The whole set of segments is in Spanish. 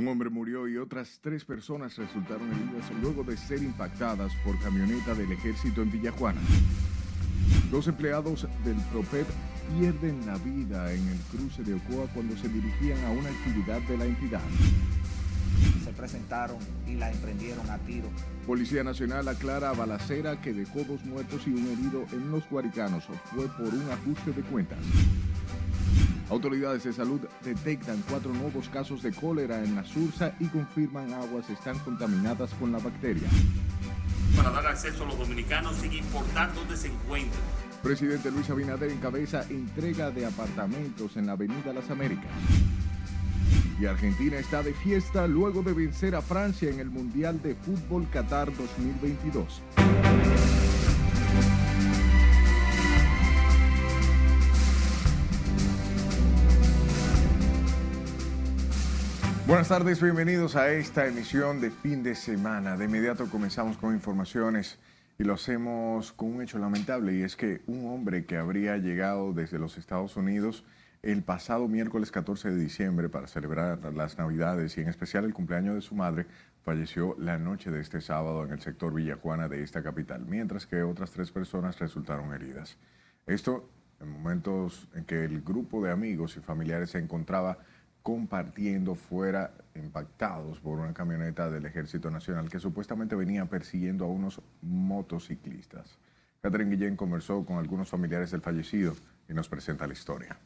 Un hombre murió y otras tres personas resultaron heridas luego de ser impactadas por camioneta del ejército en Villajuana. Dos empleados del PROPEP pierden la vida en el cruce de Ocoa cuando se dirigían a una actividad de la entidad. Se presentaron y la emprendieron a tiro. Policía Nacional aclara a balacera que dejó dos muertos y un herido en los Guaricanos. Fue por un ajuste de cuentas. Autoridades de salud detectan cuatro nuevos casos de cólera en la Sursa y confirman aguas están contaminadas con la bacteria. Para dar acceso a los dominicanos sin importar dónde se encuentren. Presidente Luis Abinader encabeza entrega de apartamentos en la Avenida Las Américas. Y Argentina está de fiesta luego de vencer a Francia en el Mundial de Fútbol Qatar 2022. Buenas tardes, bienvenidos a esta emisión de fin de semana. De inmediato comenzamos con informaciones y lo hacemos con un hecho lamentable y es que un hombre que habría llegado desde los Estados Unidos el pasado miércoles 14 de diciembre para celebrar las Navidades y en especial el cumpleaños de su madre, falleció la noche de este sábado en el sector Villajuana de esta capital, mientras que otras tres personas resultaron heridas. Esto en momentos en que el grupo de amigos y familiares se encontraba compartiendo fuera impactados por una camioneta del Ejército Nacional que supuestamente venía persiguiendo a unos motociclistas. Catherine Guillén conversó con algunos familiares del fallecido y nos presenta la historia.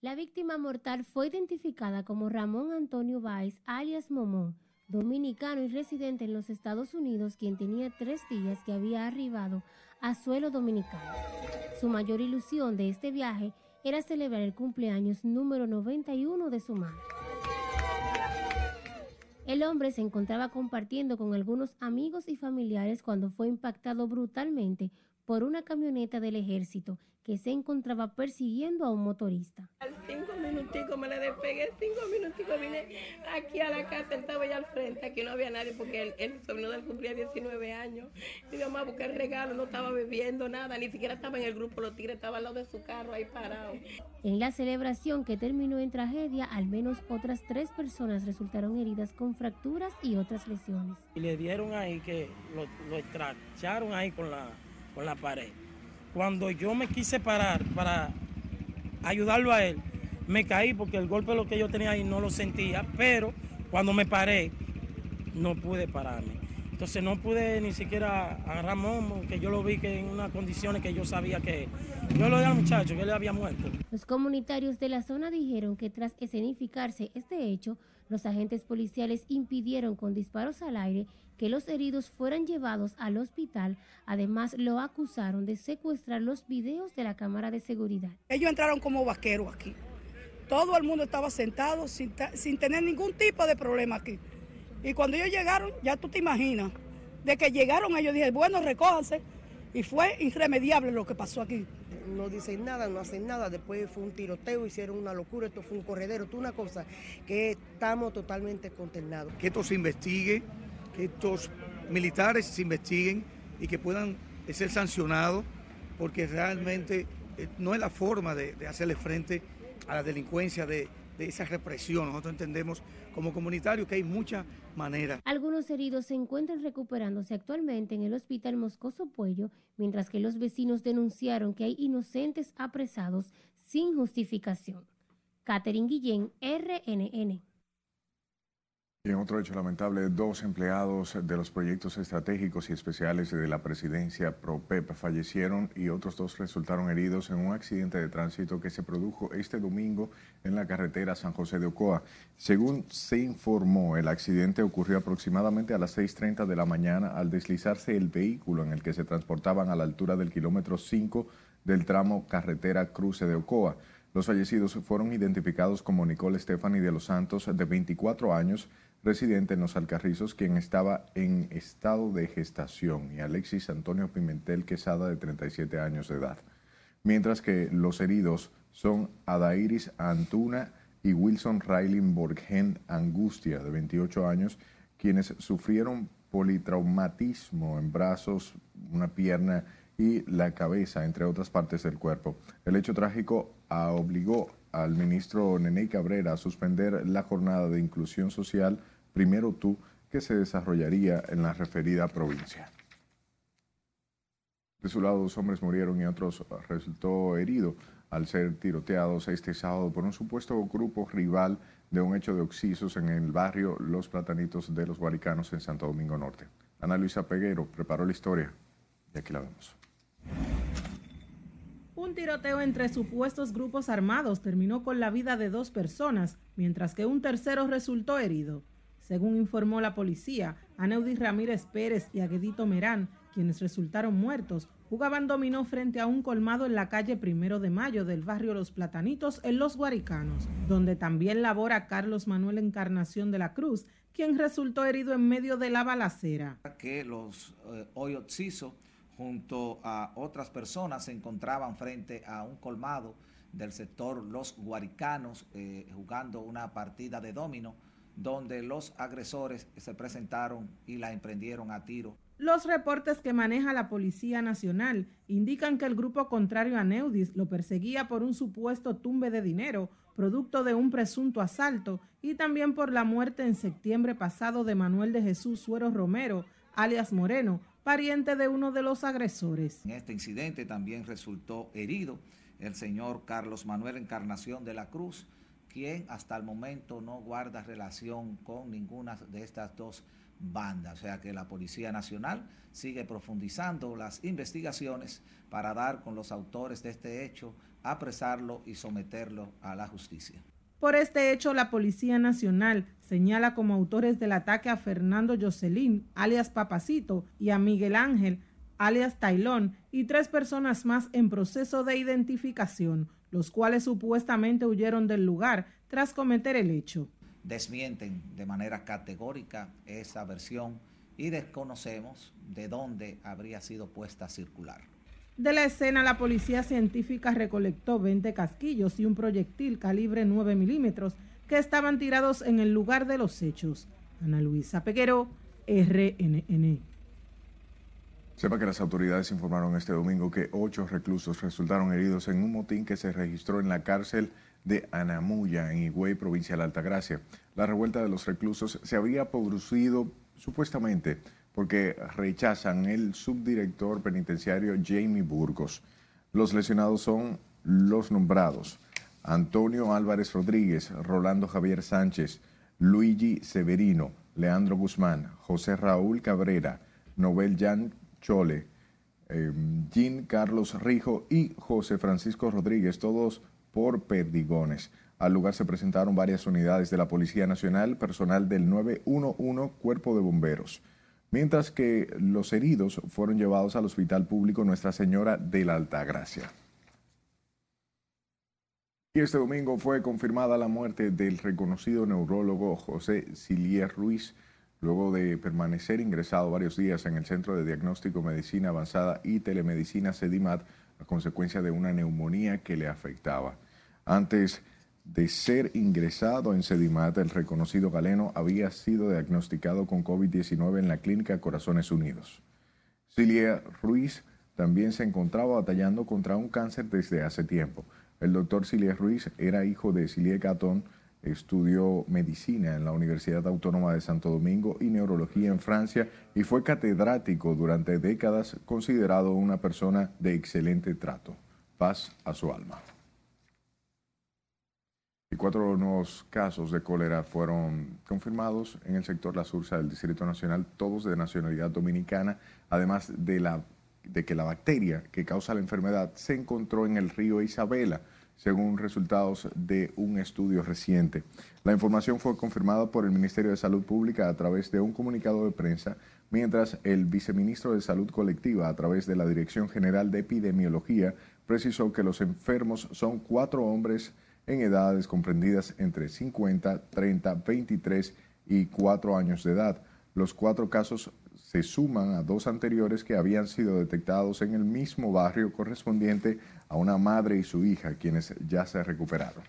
La víctima mortal fue identificada como Ramón Antonio Báez, alias Momón, dominicano y residente en los Estados Unidos, quien tenía tres días que había arribado a suelo dominicano. Su mayor ilusión de este viaje era celebrar el cumpleaños número 91 de su madre. El hombre se encontraba compartiendo con algunos amigos y familiares cuando fue impactado brutalmente por una camioneta del ejército que se encontraba persiguiendo a un motorista. Minuticos me le despegué, cinco minuticos vine aquí a la casa, él estaba allá al frente, aquí no había nadie porque él, el sobrino de él cumplía 19 años. Y mi mamá busqué el regalo, no estaba bebiendo nada, ni siquiera estaba en el grupo, los tigres estaban al lado de su carro ahí parados. En la celebración que terminó en tragedia, al menos otras tres personas resultaron heridas con fracturas y otras lesiones. Y le dieron ahí que lo, lo estracharon ahí con la, con la pared. Cuando yo me quise parar para ayudarlo a él, me caí porque el golpe lo que yo tenía ahí no lo sentía, pero cuando me paré, no pude pararme. Entonces no pude ni siquiera agarrar Momo, que yo lo vi que en unas condiciones que yo sabía que yo lo di al muchacho, que él había muerto. Los comunitarios de la zona dijeron que tras escenificarse este hecho, los agentes policiales impidieron con disparos al aire que los heridos fueran llevados al hospital. Además, lo acusaron de secuestrar los videos de la cámara de seguridad. Ellos entraron como vaqueros aquí. Todo el mundo estaba sentado sin, tener ningún tipo de problema aquí. Y cuando ellos llegaron, ya tú te imaginas, de que llegaron ellos, dije, bueno, recójanse. Y fue irremediable lo que pasó aquí. No dicen nada, no hacen nada. Después fue un tiroteo, hicieron una locura, esto fue un corredero, esto una cosa que estamos totalmente consternados. Que esto se investigue, que estos militares se investiguen y que puedan ser sancionados, porque realmente eh, no es la forma de, hacerle frente a la delincuencia, de, de esa represión. Nosotros entendemos como comunitarios que hay muchas maneras. Algunos heridos se encuentran recuperándose actualmente en el hospital Moscoso Puello, mientras que los vecinos denunciaron que hay inocentes apresados sin justificación. Catherine Guillén, RNN. Y en otro hecho lamentable, dos empleados de los proyectos estratégicos y especiales de la presidencia PROPEP fallecieron y otros dos resultaron heridos en un accidente de tránsito que se produjo este domingo en la carretera San José de Ocoa. Según se informó, el accidente ocurrió aproximadamente a las 6.30 de la mañana al deslizarse el vehículo en el que se transportaban a la altura del kilómetro 5 del tramo carretera Cruce de Ocoa. Los fallecidos fueron identificados como Nicole Stephanie de los Santos, de 24 años, residente en Los Alcarrizos, quien estaba en estado de gestación, y Alexis Antonio Pimentel Quesada, de 37 años de edad. Mientras que los heridos son Adairis Antuna y Wilson Raylin Borgen Angustia, de 28 años, quienes sufrieron politraumatismo en brazos, una pierna y la cabeza, entre otras partes del cuerpo. El hecho trágico obligó al ministro Nene Cabrera suspender la jornada de inclusión social Primero Tú que se desarrollaría en la referida provincia. De su lado, dos hombres murieron y otros resultó herido al ser tiroteados este sábado por un supuesto grupo rival de un hecho de oxisos en el barrio Los Platanitos de los Guaricanos en Santo Domingo Norte. Ana Luisa Peguero preparó la historia y aquí la vemos. Un tiroteo entre supuestos grupos armados terminó con la vida de dos personas, mientras que un tercero resultó herido. Según informó la policía, Aneudi Ramírez Pérez y Aguedito Merán, quienes resultaron muertos, jugaban dominó frente a un colmado en la calle Primero de Mayo del barrio Los Platanitos en Los Guaricanos, donde también labora Carlos Manuel Encarnación de la Cruz, quien resultó herido en medio de la balacera. Que los eh, junto a otras personas se encontraban frente a un colmado del sector Los Guaricanos eh, jugando una partida de domino donde los agresores se presentaron y la emprendieron a tiro. Los reportes que maneja la Policía Nacional indican que el grupo contrario a Neudis lo perseguía por un supuesto tumbe de dinero, producto de un presunto asalto, y también por la muerte en septiembre pasado de Manuel de Jesús Suero Romero, alias Moreno, pariente de uno de los agresores. En este incidente también resultó herido el señor Carlos Manuel Encarnación de la Cruz, quien hasta el momento no guarda relación con ninguna de estas dos bandas. O sea que la Policía Nacional sigue profundizando las investigaciones para dar con los autores de este hecho, apresarlo y someterlo a la justicia. Por este hecho, la Policía Nacional señala como autores del ataque a Fernando Jocelyn, alias Papacito, y a Miguel Ángel, alias Tailón, y tres personas más en proceso de identificación, los cuales supuestamente huyeron del lugar tras cometer el hecho. Desmienten de manera categórica esa versión y desconocemos de dónde habría sido puesta a circular. De la escena, la policía científica recolectó 20 casquillos y un proyectil calibre 9 milímetros que estaban tirados en el lugar de los hechos. Ana Luisa Peguero, RNN. Sepa que las autoridades informaron este domingo que ocho reclusos resultaron heridos en un motín que se registró en la cárcel de Anamuya, en Higüey, provincia de Altagracia. La revuelta de los reclusos se había producido supuestamente porque rechazan el subdirector penitenciario Jamie Burgos. Los lesionados son los nombrados Antonio Álvarez Rodríguez, Rolando Javier Sánchez, Luigi Severino, Leandro Guzmán, José Raúl Cabrera, Nobel Jan Chole, em, Jean Carlos Rijo y José Francisco Rodríguez, todos por perdigones. Al lugar se presentaron varias unidades de la Policía Nacional, personal del 911 Cuerpo de Bomberos mientras que los heridos fueron llevados al Hospital Público Nuestra Señora de la Altagracia. Y este domingo fue confirmada la muerte del reconocido neurólogo José Silier Ruiz, luego de permanecer ingresado varios días en el Centro de Diagnóstico Medicina Avanzada y Telemedicina CEDIMAT a consecuencia de una neumonía que le afectaba. Antes de ser ingresado en Sedimat, el reconocido galeno había sido diagnosticado con COVID-19 en la clínica Corazones Unidos. Cilia Ruiz también se encontraba batallando contra un cáncer desde hace tiempo. El doctor Cilia Ruiz era hijo de Cilia Gatón, estudió medicina en la Universidad Autónoma de Santo Domingo y neurología en Francia y fue catedrático durante décadas, considerado una persona de excelente trato. Paz a su alma. Y cuatro nuevos casos de cólera fueron confirmados en el sector La Sursa del Distrito Nacional, todos de nacionalidad dominicana, además de, la, de que la bacteria que causa la enfermedad se encontró en el río Isabela, según resultados de un estudio reciente. La información fue confirmada por el Ministerio de Salud Pública a través de un comunicado de prensa, mientras el viceministro de Salud Colectiva, a través de la Dirección General de Epidemiología, precisó que los enfermos son cuatro hombres en edades comprendidas entre 50, 30, 23 y 4 años de edad. Los cuatro casos se suman a dos anteriores que habían sido detectados en el mismo barrio correspondiente a una madre y su hija, quienes ya se recuperaron.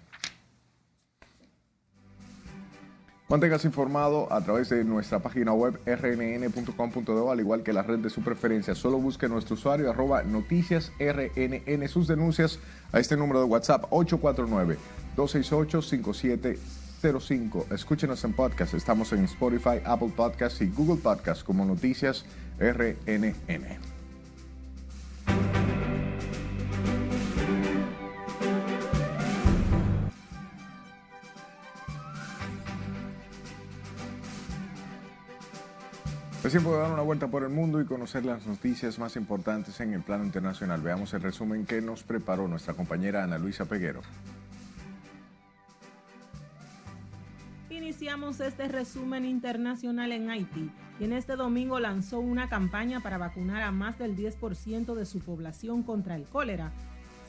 Manténgase informado a través de nuestra página web rnn.com.do, al igual que la red de su preferencia. Solo busque nuestro usuario arroba noticias rnn. Sus denuncias a este número de WhatsApp 849-268-5705. Escúchenos en podcast. Estamos en Spotify, Apple Podcasts y Google Podcasts como Noticias RNN. Es tiempo de dar una vuelta por el mundo y conocer las noticias más importantes en el plano internacional. Veamos el resumen que nos preparó nuestra compañera Ana Luisa Peguero. Iniciamos este resumen internacional en Haití, quien este domingo lanzó una campaña para vacunar a más del 10% de su población contra el cólera.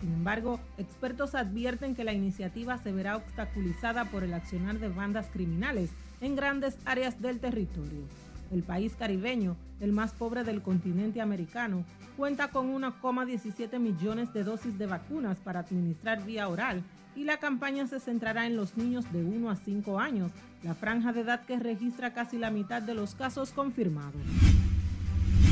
Sin embargo, expertos advierten que la iniciativa se verá obstaculizada por el accionar de bandas criminales en grandes áreas del territorio. El país caribeño, el más pobre del continente americano, cuenta con 1,17 millones de dosis de vacunas para administrar vía oral y la campaña se centrará en los niños de 1 a 5 años, la franja de edad que registra casi la mitad de los casos confirmados.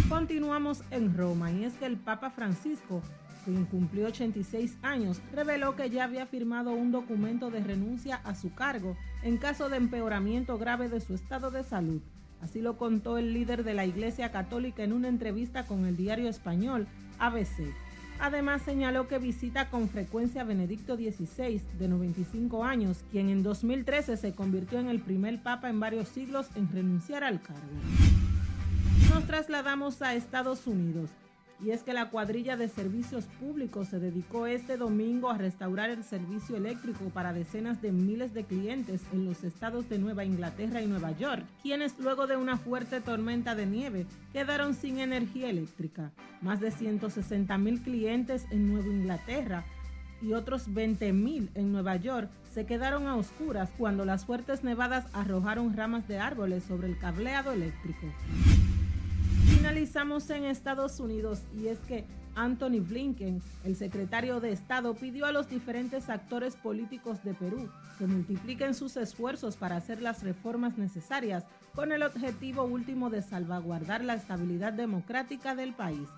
Continuamos en Roma y es que el Papa Francisco, quien cumplió 86 años, reveló que ya había firmado un documento de renuncia a su cargo en caso de empeoramiento grave de su estado de salud. Así lo contó el líder de la Iglesia Católica en una entrevista con el diario español ABC. Además señaló que visita con frecuencia a Benedicto XVI, de 95 años, quien en 2013 se convirtió en el primer papa en varios siglos en renunciar al cargo. Nos trasladamos a Estados Unidos y es que la cuadrilla de servicios públicos se dedicó este domingo a restaurar el servicio eléctrico para decenas de miles de clientes en los estados de Nueva Inglaterra y Nueva York, quienes luego de una fuerte tormenta de nieve quedaron sin energía eléctrica. Más de 160 mil clientes en Nueva Inglaterra y otros 20 mil en Nueva York se quedaron a oscuras cuando las fuertes nevadas arrojaron ramas de árboles sobre el cableado eléctrico. Finalizamos en Estados Unidos y es que Anthony Blinken, el secretario de Estado, pidió a los diferentes actores políticos de Perú que multipliquen sus esfuerzos para hacer las reformas necesarias con el objetivo último de salvaguardar la estabilidad democrática del país.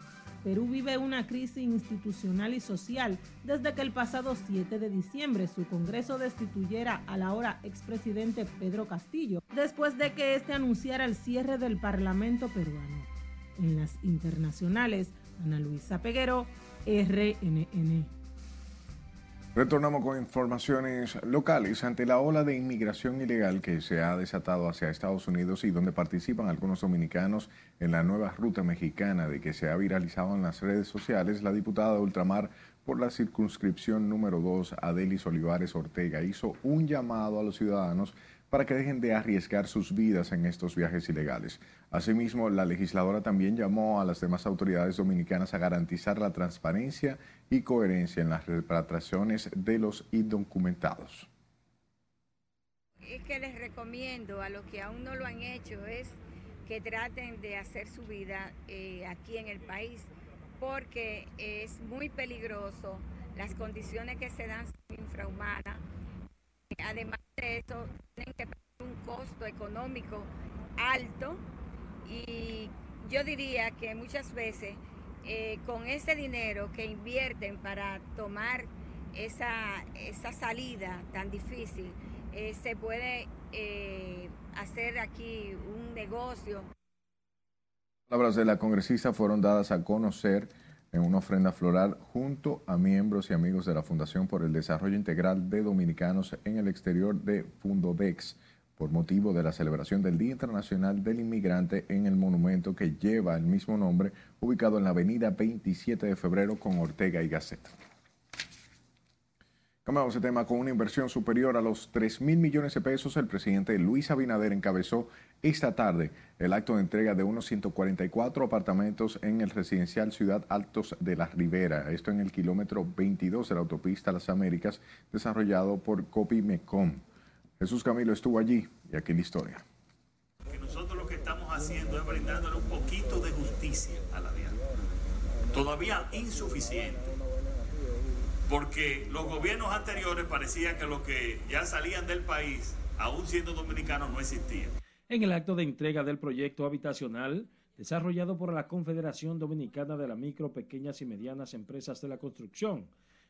Perú vive una crisis institucional y social desde que el pasado 7 de diciembre su Congreso destituyera al ahora expresidente Pedro Castillo, después de que éste anunciara el cierre del Parlamento peruano en las internacionales. Ana Luisa Peguero, RNN. Retornamos con informaciones locales ante la ola de inmigración ilegal que se ha desatado hacia Estados Unidos y donde participan algunos dominicanos en la nueva ruta mexicana de que se ha viralizado en las redes sociales. La diputada de Ultramar por la circunscripción número 2, Adelis Olivares Ortega, hizo un llamado a los ciudadanos para que dejen de arriesgar sus vidas en estos viajes ilegales. Asimismo, la legisladora también llamó a las demás autoridades dominicanas a garantizar la transparencia y coherencia en las repatriaciones de los indocumentados. Es que les recomiendo a los que aún no lo han hecho es que traten de hacer su vida eh, aquí en el país porque es muy peligroso las condiciones que se dan infrahumanas. Además de eso, tienen que pagar un costo económico alto y yo diría que muchas veces eh, con ese dinero que invierten para tomar esa, esa salida tan difícil, eh, se puede eh, hacer aquí un negocio. Las palabras de la congresista fueron dadas a conocer en una ofrenda floral junto a miembros y amigos de la Fundación por el Desarrollo Integral de Dominicanos en el Exterior de Fundodex, por motivo de la celebración del Día Internacional del Inmigrante en el monumento que lleva el mismo nombre, ubicado en la avenida 27 de febrero con Ortega y Gasset. Cambiamos de tema con una inversión superior a los 3 mil millones de pesos. El presidente Luis Abinader encabezó esta tarde el acto de entrega de unos 144 apartamentos en el residencial Ciudad Altos de la Ribera. Esto en el kilómetro 22 de la autopista Las Américas, desarrollado por Copimecom. Jesús Camilo estuvo allí y aquí la historia. Nosotros lo que estamos haciendo es brindándole un poquito de justicia a la diana. Todavía insuficiente porque los gobiernos anteriores parecía que los que ya salían del país aún siendo dominicanos, no existía. En el acto de entrega del proyecto habitacional, desarrollado por la Confederación Dominicana de las Micro, Pequeñas y Medianas Empresas de la Construcción,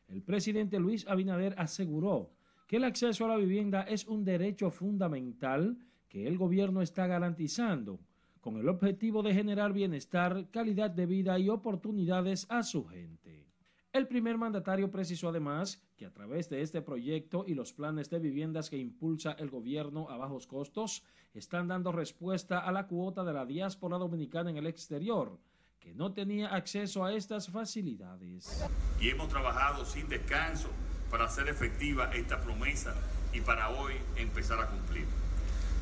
el presidente Luis Abinader aseguró que el acceso a la vivienda es un derecho fundamental que el gobierno está garantizando con el objetivo de generar bienestar, calidad de vida y oportunidades a su gente. El primer mandatario precisó además que a través de este proyecto y los planes de viviendas que impulsa el gobierno a bajos costos, están dando respuesta a la cuota de la diáspora dominicana en el exterior, que no tenía acceso a estas facilidades. Y hemos trabajado sin descanso para hacer efectiva esta promesa y para hoy empezar a cumplir.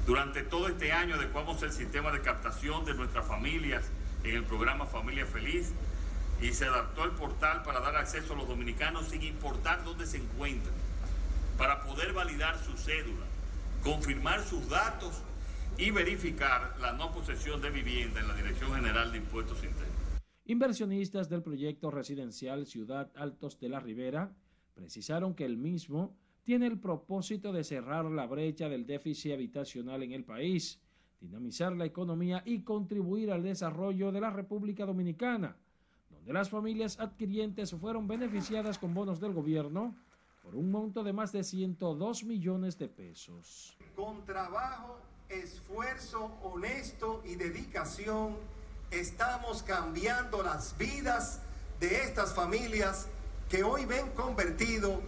Durante todo este año adecuamos el sistema de captación de nuestras familias en el programa Familia Feliz y se adaptó el portal para dar acceso a los dominicanos sin importar dónde se encuentran, para poder validar su cédula, confirmar sus datos y verificar la no posesión de vivienda en la Dirección General de Impuestos Internos. Inversionistas del proyecto residencial Ciudad Altos de la Ribera precisaron que el mismo tiene el propósito de cerrar la brecha del déficit habitacional en el país, dinamizar la economía y contribuir al desarrollo de la República Dominicana, donde las familias adquirientes fueron beneficiadas con bonos del gobierno por un monto de más de 102 millones de pesos. Con trabajo, esfuerzo honesto y dedicación, estamos cambiando las vidas de estas familias que hoy ven convertido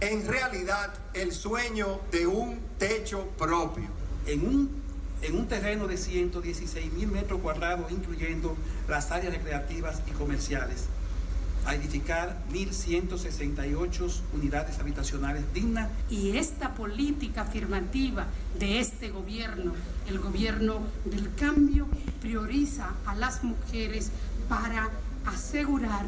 en realidad el sueño de un techo propio. En un, en un terreno de 116 mil metros cuadrados, incluyendo las áreas recreativas y comerciales, a edificar 1.168 unidades habitacionales dignas. Y esta política afirmativa de este gobierno, el gobierno del cambio, prioriza a las mujeres para asegurar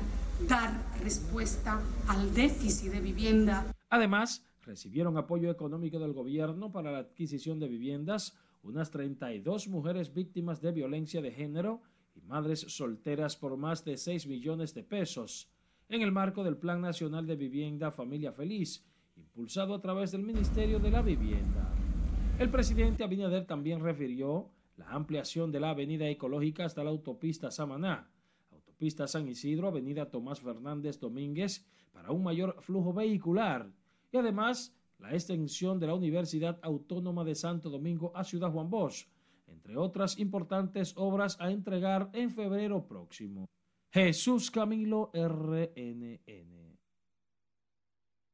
dar respuesta al déficit de vivienda. Además, recibieron apoyo económico del gobierno para la adquisición de viviendas unas 32 mujeres víctimas de violencia de género y madres solteras por más de 6 millones de pesos en el marco del Plan Nacional de Vivienda Familia Feliz, impulsado a través del Ministerio de la Vivienda. El presidente Abinader también refirió la ampliación de la avenida ecológica hasta la autopista Samaná, autopista San Isidro, avenida Tomás Fernández Domínguez, para un mayor flujo vehicular y además la extensión de la Universidad Autónoma de Santo Domingo a Ciudad Juan Bosch, entre otras importantes obras a entregar en febrero próximo. Jesús Camilo RNN.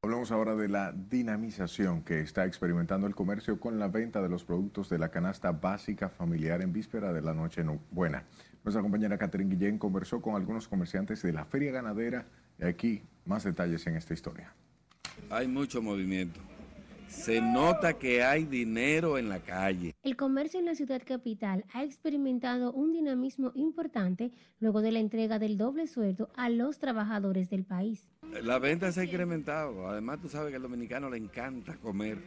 Hablamos ahora de la dinamización que está experimentando el comercio con la venta de los productos de la canasta básica familiar en víspera de la noche buena. Nuestra compañera Catherine Guillén conversó con algunos comerciantes de la feria ganadera y aquí más detalles en esta historia. Hay mucho movimiento. Se nota que hay dinero en la calle. El comercio en la ciudad capital ha experimentado un dinamismo importante luego de la entrega del doble sueldo a los trabajadores del país. La venta se ha incrementado. Además, tú sabes que al dominicano le encanta comer.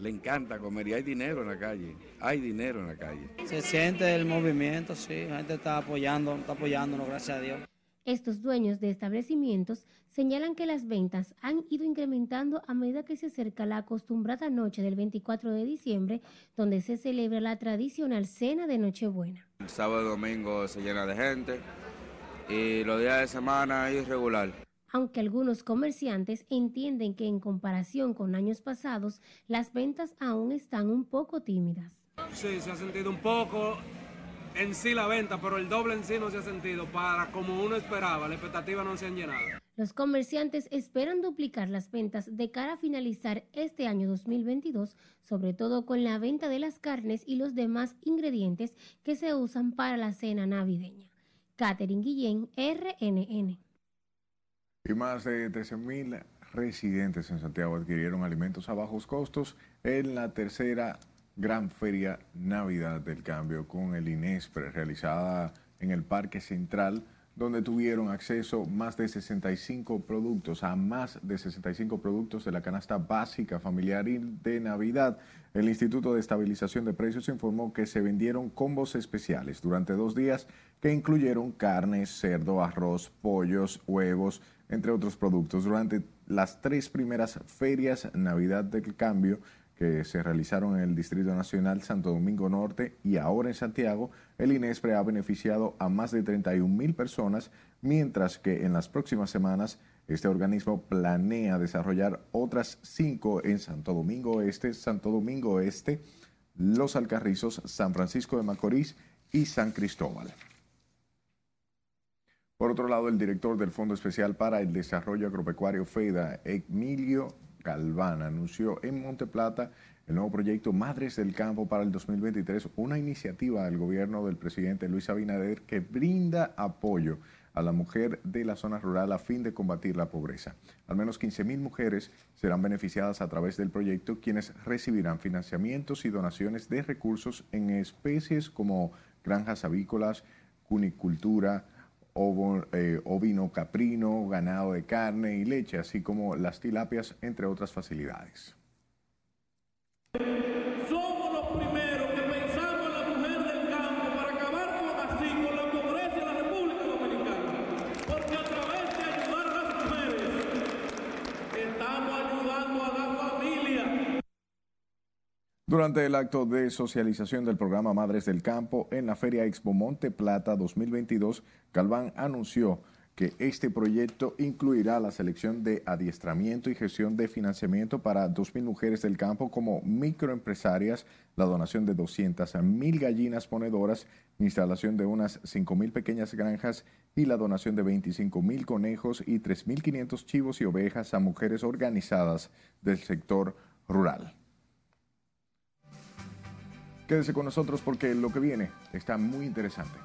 Le encanta comer y hay dinero en la calle. Hay dinero en la calle. Se siente el movimiento, sí. La gente está apoyando, está apoyándonos, gracias a Dios. Estos dueños de establecimientos señalan que las ventas han ido incrementando a medida que se acerca la acostumbrada noche del 24 de diciembre, donde se celebra la tradicional cena de Nochebuena. El sábado y domingo se llena de gente y los días de semana es irregular. Aunque algunos comerciantes entienden que en comparación con años pasados, las ventas aún están un poco tímidas. Sí, se ha sentido un poco en sí la venta, pero el doble en sí no se ha sentido para como uno esperaba, las expectativas no se han llenado. Los comerciantes esperan duplicar las ventas de cara a finalizar este año 2022, sobre todo con la venta de las carnes y los demás ingredientes que se usan para la cena navideña. Catherine Guillén, RNN. Y más de 13.000 residentes en Santiago adquirieron alimentos a bajos costos en la tercera Gran Feria Navidad del Cambio con el INESPRE realizada en el Parque Central donde tuvieron acceso más de 65 productos, a más de 65 productos de la canasta básica familiar de Navidad. El Instituto de Estabilización de Precios informó que se vendieron combos especiales durante dos días que incluyeron carne, cerdo, arroz, pollos, huevos, entre otros productos. Durante las tres primeras ferias Navidad del Cambio, que se realizaron en el Distrito Nacional Santo Domingo Norte y ahora en Santiago, el INESPRE ha beneficiado a más de 31 mil personas, mientras que en las próximas semanas este organismo planea desarrollar otras cinco en Santo Domingo Este, Santo Domingo Este, Los Alcarrizos, San Francisco de Macorís y San Cristóbal. Por otro lado, el director del Fondo Especial para el Desarrollo Agropecuario FEDA, Emilio Galván, anunció en Monteplata el nuevo proyecto Madres del Campo para el 2023, una iniciativa del gobierno del presidente Luis Abinader que brinda apoyo a la mujer de la zona rural a fin de combatir la pobreza. Al menos 15 mil mujeres serán beneficiadas a través del proyecto, quienes recibirán financiamientos y donaciones de recursos en especies como granjas avícolas, cunicultura, eh, ovino caprino, ganado de carne y leche, así como las tilapias, entre otras facilidades. Durante el acto de socialización del programa Madres del Campo en la Feria Expo Monte Plata 2022, Galván anunció que este proyecto incluirá la selección de adiestramiento y gestión de financiamiento para 2.000 mujeres del campo como microempresarias, la donación de 200.000 gallinas ponedoras, instalación de unas 5.000 pequeñas granjas y la donación de 25.000 conejos y 3.500 chivos y ovejas a mujeres organizadas del sector rural. Quédese con nosotros porque lo que viene está muy interesante.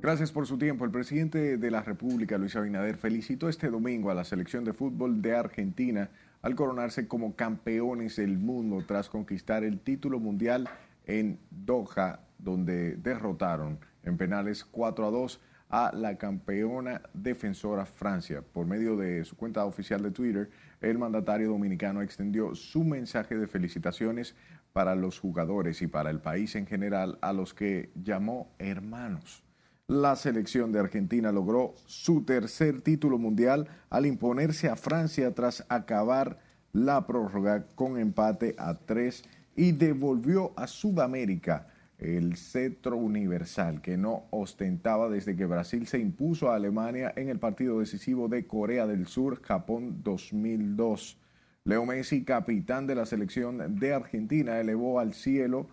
Gracias por su tiempo. El presidente de la República, Luis Abinader, felicitó este domingo a la selección de fútbol de Argentina al coronarse como campeones del mundo tras conquistar el título mundial en Doha donde derrotaron en penales 4 a 2 a la campeona defensora Francia. Por medio de su cuenta oficial de Twitter, el mandatario dominicano extendió su mensaje de felicitaciones para los jugadores y para el país en general, a los que llamó hermanos. La selección de Argentina logró su tercer título mundial al imponerse a Francia tras acabar la prórroga con empate a tres y devolvió a Sudamérica el cetro universal que no ostentaba desde que Brasil se impuso a Alemania en el partido decisivo de Corea del Sur, Japón 2002. Leo Messi, capitán de la selección de Argentina, elevó al cielo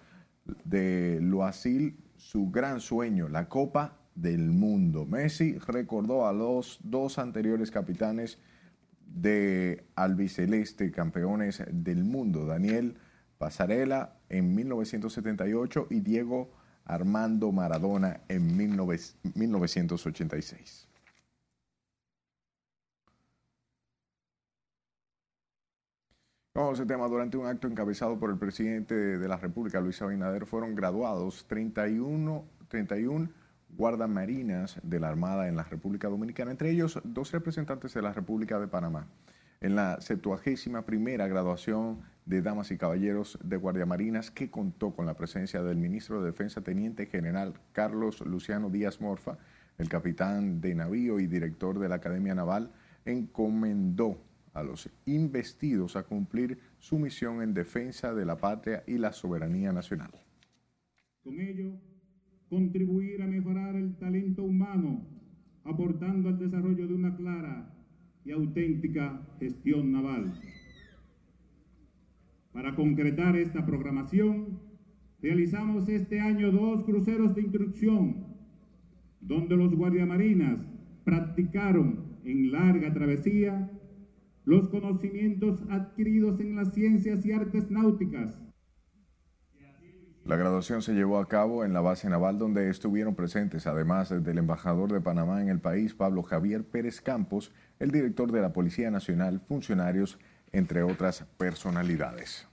de Loasil su gran sueño, la Copa del Mundo. Messi recordó a los dos anteriores capitanes de albiceleste, campeones del mundo, Daniel Pasarela en 1978 y Diego Armando Maradona en 1986. Vamos ese tema. Durante un acto encabezado por el presidente de la República, Luis Abinader, fueron graduados 31, 31 guardamarinas de la Armada en la República Dominicana, entre ellos dos representantes de la República de Panamá. En la 71 primera graduación de Damas y Caballeros de Guardiamarinas, que contó con la presencia del ministro de Defensa, Teniente General Carlos Luciano Díaz Morfa, el capitán de navío y director de la Academia Naval, encomendó a los investidos a cumplir su misión en defensa de la patria y la soberanía nacional. Con ello, contribuir a mejorar el talento humano, aportando al desarrollo de una clara y auténtica gestión naval. Para concretar esta programación, realizamos este año dos cruceros de instrucción, donde los guardiamarinas practicaron en larga travesía los conocimientos adquiridos en las ciencias y artes náuticas. La graduación se llevó a cabo en la base naval donde estuvieron presentes, además del embajador de Panamá en el país, Pablo Javier Pérez Campos, el director de la Policía Nacional, funcionarios entre otras personalidades.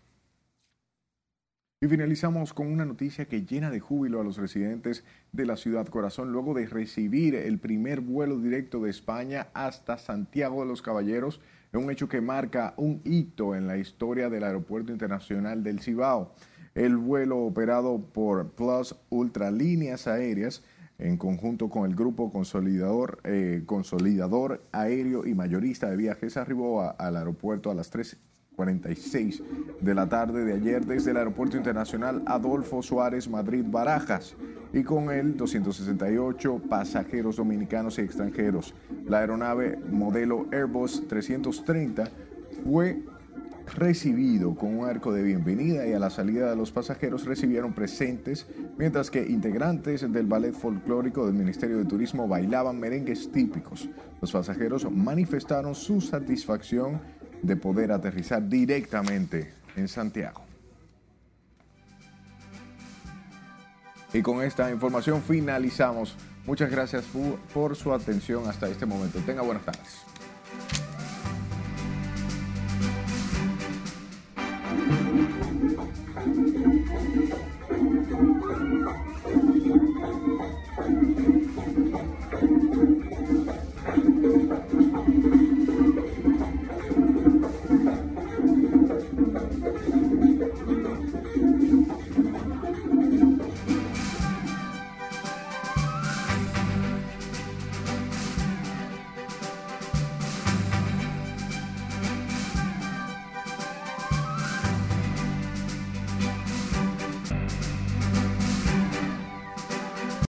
Y finalizamos con una noticia que llena de júbilo a los residentes de la ciudad corazón luego de recibir el primer vuelo directo de España hasta Santiago de los Caballeros, un hecho que marca un hito en la historia del Aeropuerto Internacional del Cibao. el vuelo operado por Plus Ultra Líneas Aéreas en conjunto con el grupo consolidador, eh, consolidador aéreo y mayorista de viajes arribó al aeropuerto a las 3.46 de la tarde de ayer desde el Aeropuerto Internacional Adolfo Suárez Madrid Barajas y con él 268 pasajeros dominicanos y extranjeros. La aeronave modelo Airbus 330 fue recibido con un arco de bienvenida y a la salida de los pasajeros recibieron presentes, mientras que integrantes del ballet folclórico del Ministerio de Turismo bailaban merengues típicos. Los pasajeros manifestaron su satisfacción de poder aterrizar directamente en Santiago. Y con esta información finalizamos. Muchas gracias por su atención hasta este momento. Tenga buenas tardes.